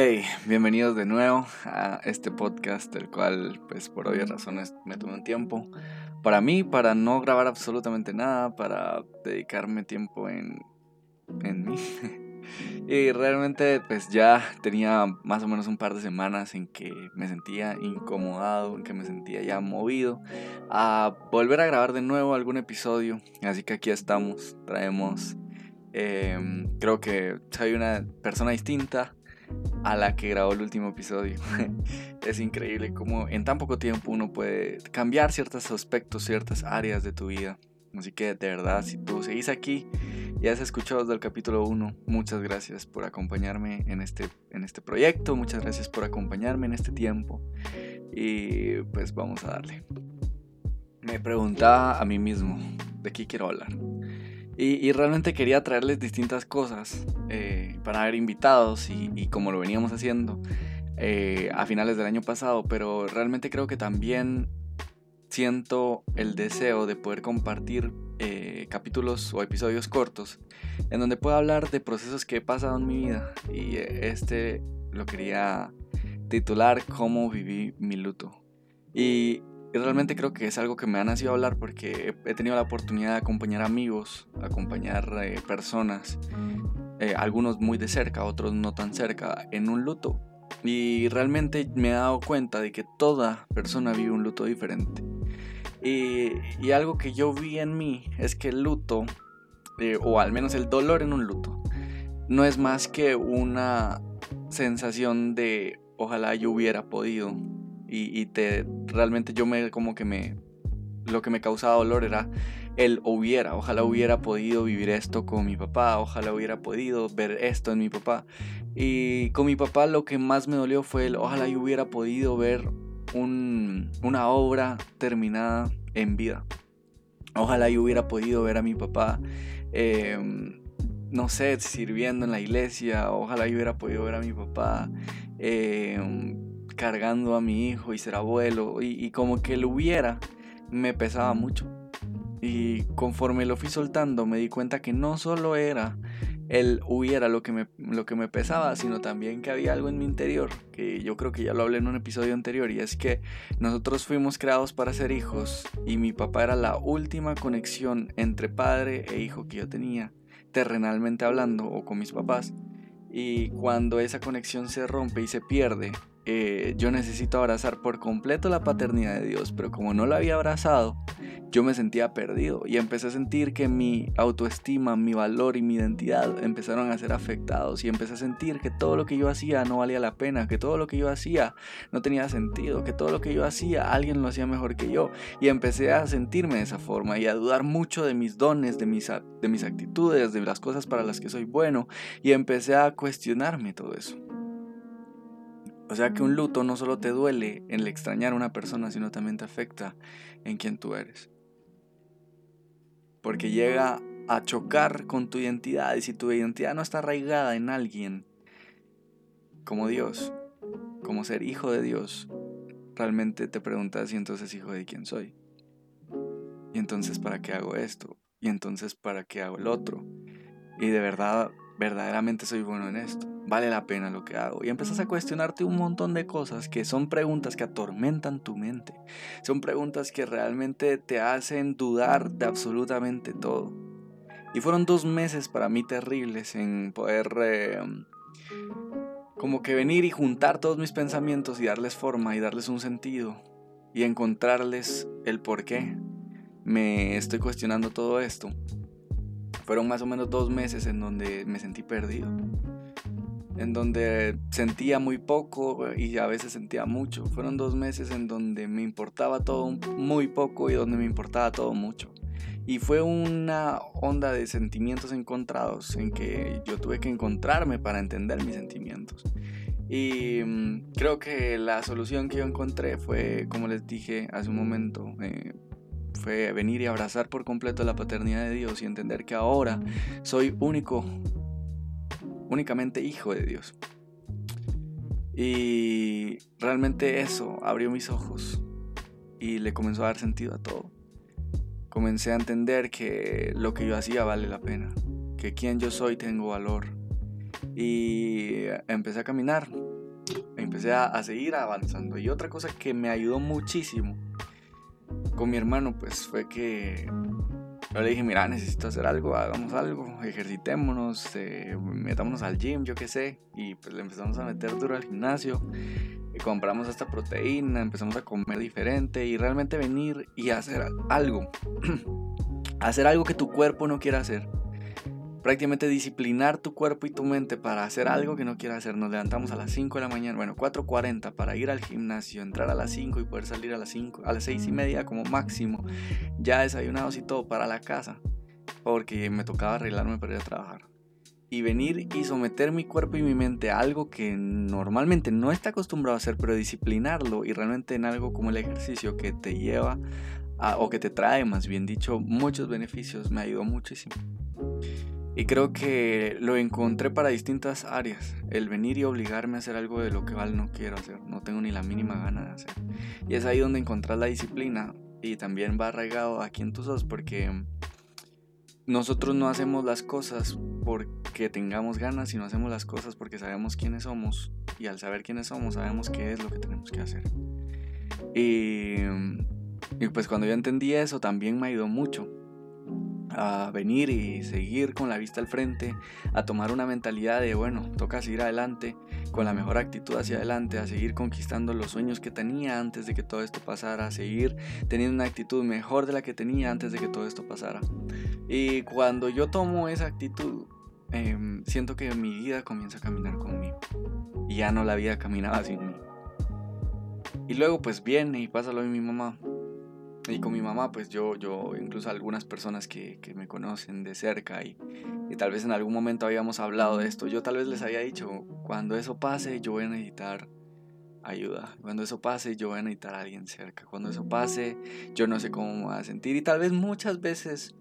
Hey, bienvenidos de nuevo a este podcast, el cual, pues por obvias razones, me tomé un tiempo para mí, para no grabar absolutamente nada, para dedicarme tiempo en, en mí. y realmente, pues ya tenía más o menos un par de semanas en que me sentía incomodado, en que me sentía ya movido a volver a grabar de nuevo algún episodio. Así que aquí estamos, traemos. Em, creo que soy una persona distinta a la que grabó el último episodio. es increíble cómo en tan poco tiempo uno puede cambiar ciertos aspectos, ciertas áreas de tu vida. Así que de verdad, si tú seguís aquí y has escuchado desde el capítulo 1, muchas gracias por acompañarme en este, en este proyecto, muchas gracias por acompañarme en este tiempo y pues vamos a darle. Me preguntaba a mí mismo, ¿de qué quiero hablar? Y, realmente quería traerles distintas cosas eh, para ver invitados y, como lo veníamos haciendo eh, a finales del año pasado, pero realmente creo que también siento el deseo de poder compartir eh, capítulos o episodios cortos en donde pueda hablar de procesos que he pasado en mi vida y este lo quería titular cómo viví mi luto. Y y realmente creo que es algo que me ha nacido hablar porque he tenido la oportunidad de acompañar amigos, acompañar eh, personas, eh, algunos muy de cerca, otros no tan cerca, en un luto. Y realmente me he dado cuenta de que toda persona vive un luto diferente. Y, y algo que yo vi en mí es que el luto, eh, o al menos el dolor en un luto, no es más que una sensación de ojalá yo hubiera podido y, te realmente yo me como que me lo que me causaba dolor era el hubiera, ojalá hubiera podido vivir esto con mi papá, ojalá hubiera podido ver esto en mi papá. Y con mi papá lo que más me dolió fue el ojalá yo hubiera podido ver un, una obra terminada en vida. Ojalá yo hubiera podido ver a mi papá, em, no sé, sirviendo en la iglesia, ojalá yo hubiera podido ver a mi papá. Eh, cargando a mi hijo y ser abuelo y, como que lo hubiera me pesaba mucho. Y conforme lo fui soltando me di cuenta que no solo era el hubiera lo que, me, lo que me pesaba, sino también que había algo en mi interior, que yo creo que ya lo hablé en un episodio anterior, y es que nosotros fuimos creados para ser hijos y mi papá era la última conexión entre padre e hijo que yo tenía, terrenalmente hablando, o con mis papás. Y cuando esa conexión se rompe y se pierde, eh, yo necesito abrazar por completo la paternidad de Dios, pero como no la había abrazado, yo me sentía perdido y empecé a sentir que mi autoestima, mi valor y mi identidad empezaron a ser afectados y empecé a sentir que todo lo que yo hacía no valía la pena, que todo lo que yo hacía no tenía sentido, que todo lo que yo hacía alguien lo hacía mejor que yo y empecé a sentirme de esa forma y a dudar mucho de mis dones, de mis, de mis actitudes, de las cosas para las que soy bueno y empecé a cuestionarme todo eso. O sea que un luto no solo te duele en el extrañar a una persona, sino también te afecta en quien tú eres. Porque llega a chocar con tu identidad y si tu identidad no está arraigada en alguien como Dios, como ser hijo de Dios, realmente te preguntas, ¿y entonces hijo de quién soy? ¿Y entonces para qué hago esto? ¿Y entonces para qué hago el otro? Y de verdad verdaderamente soy bueno en esto, vale la pena lo que hago. Y empiezas a cuestionarte un montón de cosas que son preguntas que atormentan tu mente. Son preguntas que realmente te hacen dudar de absolutamente todo. Y fueron dos meses para mí terribles en poder eh, como que venir y juntar todos mis pensamientos y darles forma y darles un sentido y encontrarles el por qué me estoy cuestionando todo esto. Fueron más o menos dos meses en donde me sentí perdido. En donde sentía muy poco y a veces sentía mucho. Fueron dos meses en donde me importaba todo muy poco y donde me importaba todo mucho. Y fue una onda de sentimientos encontrados en que yo tuve que encontrarme para entender mis sentimientos. Y mm, creo que la solución que yo encontré fue, como les dije hace un momento, eh, fue venir y abrazar por completo la paternidad de Dios y entender que ahora soy único, únicamente hijo de Dios. Y realmente eso abrió mis ojos y le comenzó a dar sentido a todo. Comencé a entender que lo que yo hacía vale la pena, que quien yo soy tengo valor. Y empecé a caminar empecé a, a seguir avanzando. Y otra cosa que me ayudó muchísimo con mi hermano, pues fue que yo le dije, mira, necesito hacer algo, hagamos algo, ejercitémonos, eh, metámonos al gym, yo qué sé. Y pues le empezamos a meter duro al gimnasio. Compramos esta proteína, empezamos a comer diferente y realmente venir y hacer algo. hacer algo que tu cuerpo no quiera hacer prácticamente disciplinar tu cuerpo y tu mente para hacer algo que no quieras hacer. Nos levantamos a las 5 de la mañana, bueno, 4.40 para ir al gimnasio, entrar a las 5 y poder salir a las 5, a las 6 y media como máximo, ya desayunados y todo para la casa, porque me tocaba arreglarme para ir a trabajar. Y venir y someter mi cuerpo y mi mente a algo que normalmente no está acostumbrado a hacer, pero disciplinarlo y realmente en algo como el ejercicio que te lleva o que te trae, más bien dicho, muchos beneficios, me ayudó muchísimo. Y creo que lo encontré para distintas áreas. El venir y obligarme a hacer algo de lo que Val no quiero hacer. No tengo ni la mínima gana de hacer. Y es ahí donde encontrar la disciplina. Y también va arraigado aquí en tus ojos porque nosotros no hacemos las cosas porque tengamos ganas, sino hacemos las cosas porque sabemos quiénes somos. Y al saber quiénes somos, sabemos qué es lo que tenemos que hacer. Y, y pues cuando yo entendí eso, también me ayudó mucho a venir y seguir con la vista al frente, a tomar una mentalidad de, bueno, toca seguir adelante, con la mejor actitud hacia adelante, a seguir conquistando los sueños que tenía antes de que todo esto pasara, a seguir teniendo una actitud mejor de la que tenía antes de que todo esto pasara. Y cuando yo tomo esa actitud, em, siento que mi vida comienza a caminar conmigo. Y ya no la vida caminaba sin mí. Y luego pues viene y pasa lo de mi mamá. Y con mi mamá, pues yo, yo incluso algunas personas que, que me conocen de cerca y, y, tal vez en algún momento habíamos hablado de esto, yo tal vez les había dicho, cuando eso pase yo voy a necesitar ayuda, cuando eso pase yo voy a necesitar a alguien cerca, cuando eso pase yo no sé cómo me voy a sentir y tal vez muchas veces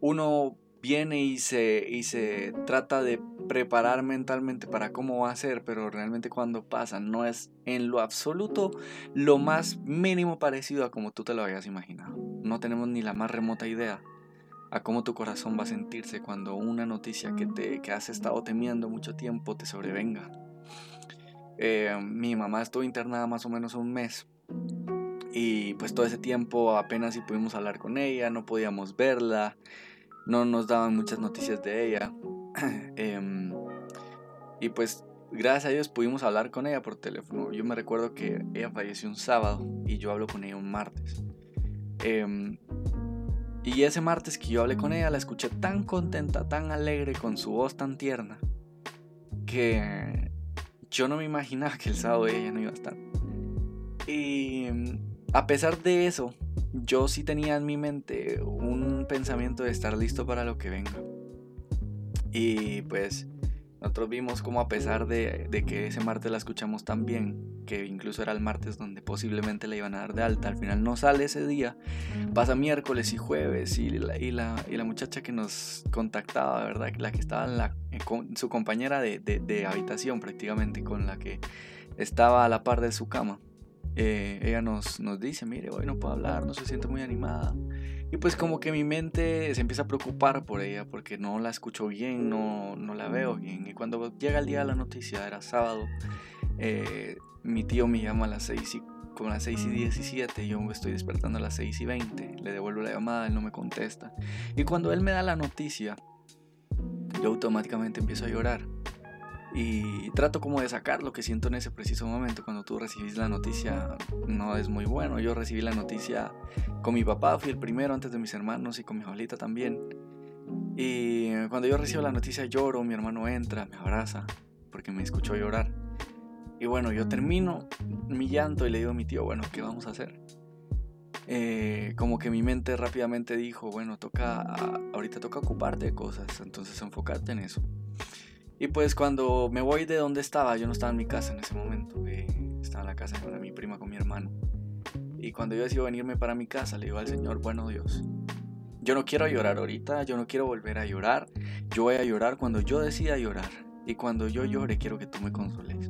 uno viene y se, y se trata de preparar mentalmente para cómo va a ser, pero realmente cuando pasa no es en lo absoluto lo más mínimo parecido a como tú te lo habías imaginado. No tenemos ni la más remota idea a cómo tu corazón va a sentirse cuando una noticia que, te, que has estado temiendo mucho tiempo te sobrevenga. Eh, mi mamá estuvo internada más o menos un mes y pues todo ese tiempo apenas si pudimos hablar con ella, no podíamos verla no nos daban muchas noticias de ella. Em, y pues gracias a Dios pudimos hablar con ella por teléfono. Yo me recuerdo que ella falleció un sábado y yo hablo con ella un martes. Em, y ese martes que yo hablé con ella la escuché tan contenta, tan alegre, con su voz tan tierna, que yo no me imaginaba que el sábado ella no iba a estar. Y a pesar de eso, yo sí tenía en mi mente un pensamiento de estar listo para lo que venga. Y pues nosotros vimos como a pesar de, que ese martes la escuchamos tan bien, que incluso era el martes donde posiblemente la iban a dar de alta, al final no sale ese día, pasa miércoles y jueves y la, y la, y la muchacha que nos contactaba, ¿verdad? La que estaba en la, con, su compañera de, de habitación prácticamente, con la que estaba a la par de su cama eh, ella nos, nos dice, mire, hoy no puedo hablar, no se siente muy animada. Y pues como que mi mente se empieza a preocupar por ella porque no la escucho bien, no, no la veo bien. Y cuando llega el día de la noticia, era sábado, eh, mi tío me llama a las 6 y, con las 6 y 17, yo me estoy despertando a las 6 y 20, le devuelvo la llamada, él no me contesta. Y cuando él me da la noticia, yo automáticamente empiezo a llorar y trato como de sacar lo que siento en ese preciso momento. Cuando tú recibís la noticia no es muy bueno. Yo recibí la noticia con mi papá fui el primero antes de mis hermanos y con mi abuelita también. Y cuando yo recibo la noticia lloro mi hermano entra me abraza porque me escuchó llorar. Y bueno yo termino mi llanto y le digo a mi tío bueno qué vamos a hacer eh, como que mi mente rápidamente dijo bueno toca ahorita toca ocuparte de cosas entonces enfocarte en eso y pues cuando me voy de donde estaba, yo no estaba en mi casa en ese momento, eh, estaba en la casa con mi prima, con mi hermano. Y cuando yo decido venirme para mi casa, le digo al Señor, bueno Dios, yo no quiero llorar ahorita, yo no quiero volver a llorar, yo voy a llorar cuando yo decida llorar. Y cuando yo llore, quiero que tú me consoles.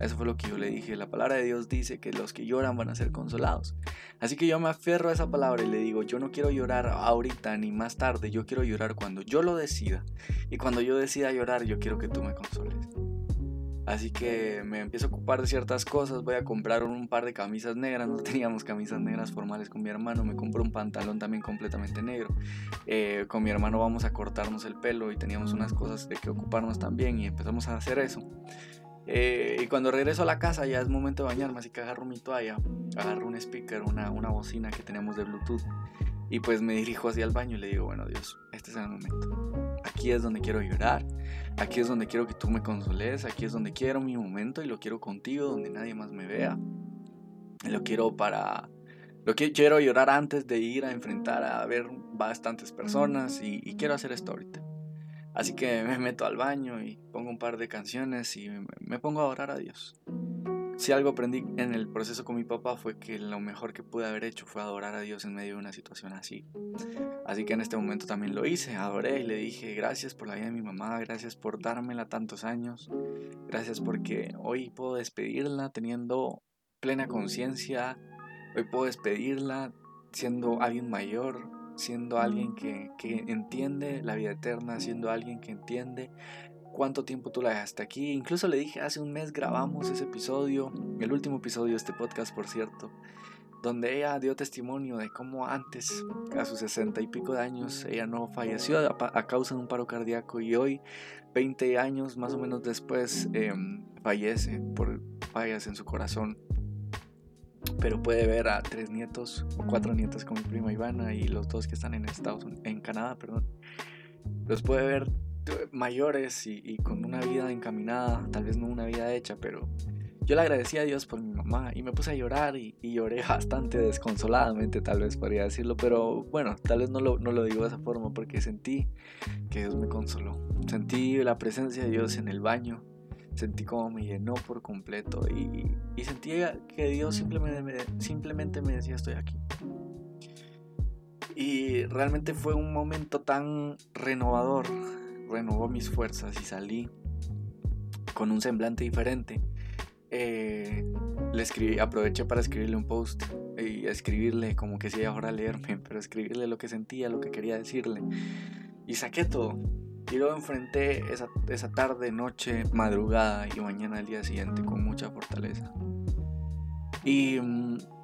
Eso fue lo que yo le dije. La palabra de Dios dice que los que lloran van a ser consolados. Así que yo me aferro a esa palabra y le digo, yo no quiero llorar ahorita ni más tarde, yo quiero llorar cuando yo lo decida. Y cuando yo decida llorar, yo quiero que tú me consoles. Así que me empiezo a ocupar de ciertas cosas, voy a comprar un par de camisas negras, no teníamos camisas negras formales con mi hermano, me compro un pantalón también completamente negro. Eh, con mi hermano vamos a cortarnos el pelo y teníamos unas cosas de que ocuparnos también y empezamos a hacer eso. Eh, y cuando regreso a la casa ya es momento de bañarme, así que agarro mi toalla, agarro un speaker, una, una bocina que teníamos de Bluetooth y pues me dirijo hacia el baño y le digo, bueno Dios, este es el momento. Aquí es donde quiero llorar, aquí es donde quiero que tú me consoles, aquí es donde quiero mi momento y lo quiero contigo, donde nadie más me vea. Lo quiero para... Lo que quiero llorar antes de ir a enfrentar a ver bastantes personas y, y quiero hacer esto ahorita. Así que me meto al baño y pongo un par de canciones y me pongo a orar a Dios si algo aprendí en el proceso con mi papá fue que lo mejor que pude haber hecho fue adorar a Dios en medio de una situación así. Así que en este momento también lo hice, adoré y le dije gracias por la vida de mi mamá, gracias por dármela tantos años, gracias porque hoy puedo despedirla teniendo plena conciencia, hoy puedo despedirla siendo alguien mayor, siendo alguien que, que entiende la vida eterna, siendo alguien que entiende cuánto tiempo tú la dejaste aquí. Incluso le dije, hace un mes grabamos ese episodio, el último episodio de este podcast, por cierto, donde ella dio testimonio de cómo antes, a sus sesenta y pico de años, ella no falleció a, causa de un paro cardíaco y hoy, 20 años más o menos después, em, fallece por fallas en su corazón. Pero puede ver a tres nietos o cuatro nietos con mi prima Ivana y los dos que están en Estados en Canadá, perdón. Los puede ver mayores y, con una vida encaminada, tal vez no una vida hecha, pero yo le agradecí a Dios por mi mamá y me puse a llorar y, lloré bastante desconsoladamente, tal vez podría decirlo, pero bueno, tal vez no lo, no lo digo de esa forma porque sentí que Dios me consoló, sentí la presencia de Dios en el baño, sentí como me llenó por completo y, y sentí que Dios simplemente me, simplemente me decía estoy aquí. Y realmente fue un momento tan renovador renovó mis fuerzas y salí con un semblante diferente. Eh, le escribí, aproveché para escribirle un post y escribirle como que si ella fuera a leerme, pero escribirle lo que sentía, lo que quería decirle. Y saqué todo. Y luego enfrenté esa, esa tarde, noche, madrugada y mañana al día siguiente con mucha fortaleza. Y,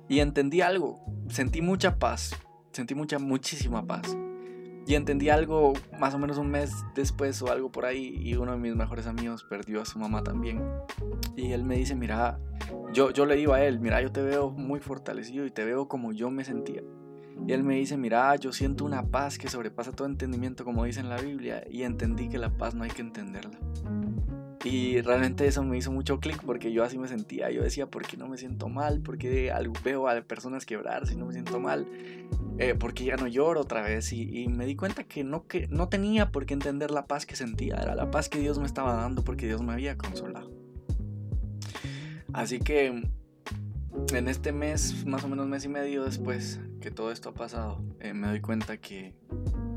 y entendí algo, sentí mucha paz, sentí mucha, muchísima paz. Y entendí algo más o menos un mes después o algo por ahí y uno de mis mejores amigos perdió a su mamá también. Y él me dice, mira, yo, yo le digo a él, mira, yo te veo muy fortalecido y te veo como yo me sentía. Y él me dice, mira, yo siento una paz que sobrepasa todo entendimiento como dice en la Biblia y entendí que la paz no hay que entenderla. Y realmente eso me hizo mucho clic porque yo así me sentía. Yo decía, ¿por qué no me siento mal? ¿Por qué veo a personas quebrar si no me siento mal? Eh, ¿Por qué ya no lloro otra vez? Y, me di cuenta que no, que no tenía por qué entender la paz que sentía. Era la paz que Dios me estaba dando porque Dios me había consolado. Así que en este mes, más o menos mes y medio después que todo esto ha pasado, eh, me doy cuenta que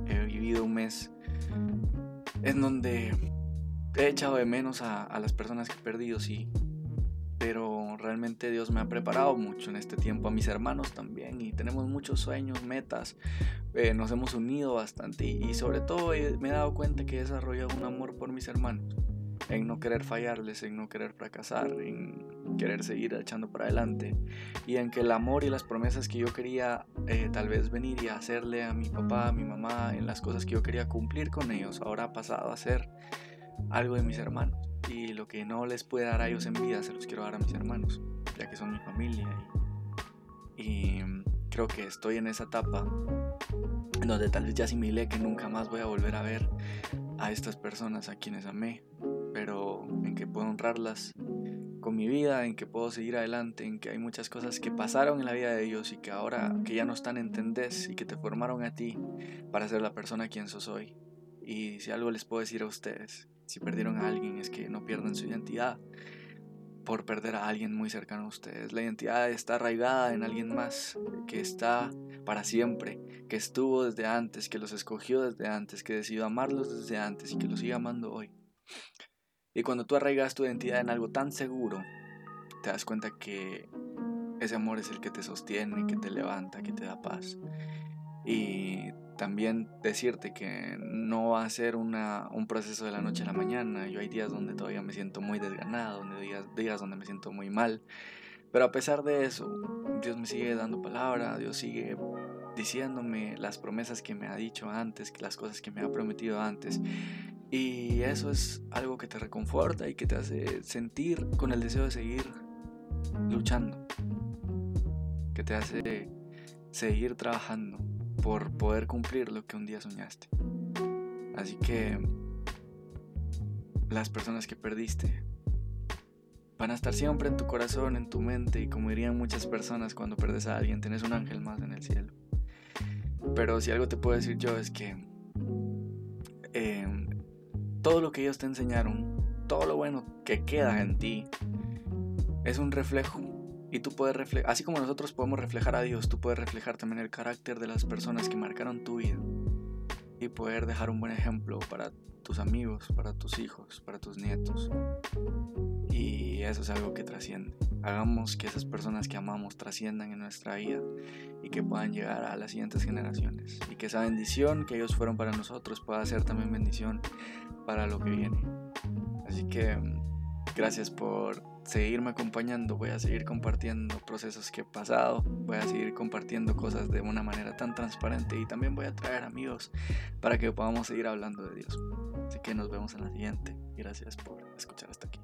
he vivido un mes en donde he echado de menos a, las personas que he perdido, sí. Pero realmente Dios me ha preparado mucho en este tiempo, a mis hermanos también, y tenemos muchos sueños, metas, eh, nos hemos unido bastante y, sobre todo me he dado cuenta que he desarrollado un amor por mis hermanos, en no querer fallarles, en no querer fracasar, en querer seguir echando para adelante, y en que el amor y las promesas que yo quería eh, tal vez venir y hacerle a mi papá, a mi mamá, en las cosas que yo quería cumplir con ellos, ahora ha pasado a ser algo de mis hermanos. Y lo que no les puede dar a ellos en vida, se los quiero dar a mis hermanos, ya que son mi familia. Y, creo que estoy en esa etapa donde tal vez ya asimilé que nunca más voy a volver a ver a estas personas a quienes amé, pero en que puedo honrarlas con mi vida, en que puedo seguir adelante, en que hay muchas cosas que pasaron en la vida de ellos y que ahora que ya no están entendés y que te formaron a ti para ser la persona quien sos hoy. Y si algo les puedo decir a ustedes, si perdieron a alguien es que no pierdan su identidad por perder a alguien muy cercano a ustedes. La identidad está arraigada en alguien más que está para siempre, que estuvo desde antes, que los escogió desde antes, que decidió amarlos desde antes y que los sigue amando hoy. Y cuando tú arraigas tu identidad en algo tan seguro, te das cuenta que ese amor es el que te sostiene, que te levanta, que te da paz. Y también decirte que no va a ser una, un proceso de la noche a la mañana. Yo hay días donde todavía me siento muy desganado, donde días, días donde me siento muy mal. Pero a pesar de eso, Dios me sigue dando palabra, Dios sigue diciéndome las promesas que me ha dicho antes, las cosas que me ha prometido antes. Y eso es algo que te reconforta y que te hace sentir con el deseo de seguir luchando. Que te hace seguir trabajando por poder cumplir lo que un día soñaste. Así que las personas que perdiste van a estar siempre en tu corazón, en tu mente y como dirían muchas personas cuando perdes a alguien, tenés un ángel más en el cielo. Pero si algo te puedo decir yo es que em, todo lo que ellos te enseñaron, todo lo bueno que queda en ti, es un reflejo y tú puedes reflejar, así como nosotros podemos reflejar a Dios, tú puedes reflejar también el carácter de las personas que marcaron tu vida y poder dejar un buen ejemplo para tus amigos, para tus hijos, para tus nietos. Y eso es algo que trasciende. Hagamos que esas personas que amamos trasciendan en nuestra vida y que puedan llegar a las siguientes generaciones. Y que esa bendición que ellos fueron para nosotros pueda ser también bendición para lo que viene. Así que gracias por seguirme acompañando, voy a seguir compartiendo procesos que he pasado, voy a seguir compartiendo cosas de una manera tan transparente y también voy a traer amigos para que podamos seguir hablando de Dios. Así que nos vemos en la siguiente. Gracias por escuchar hasta aquí.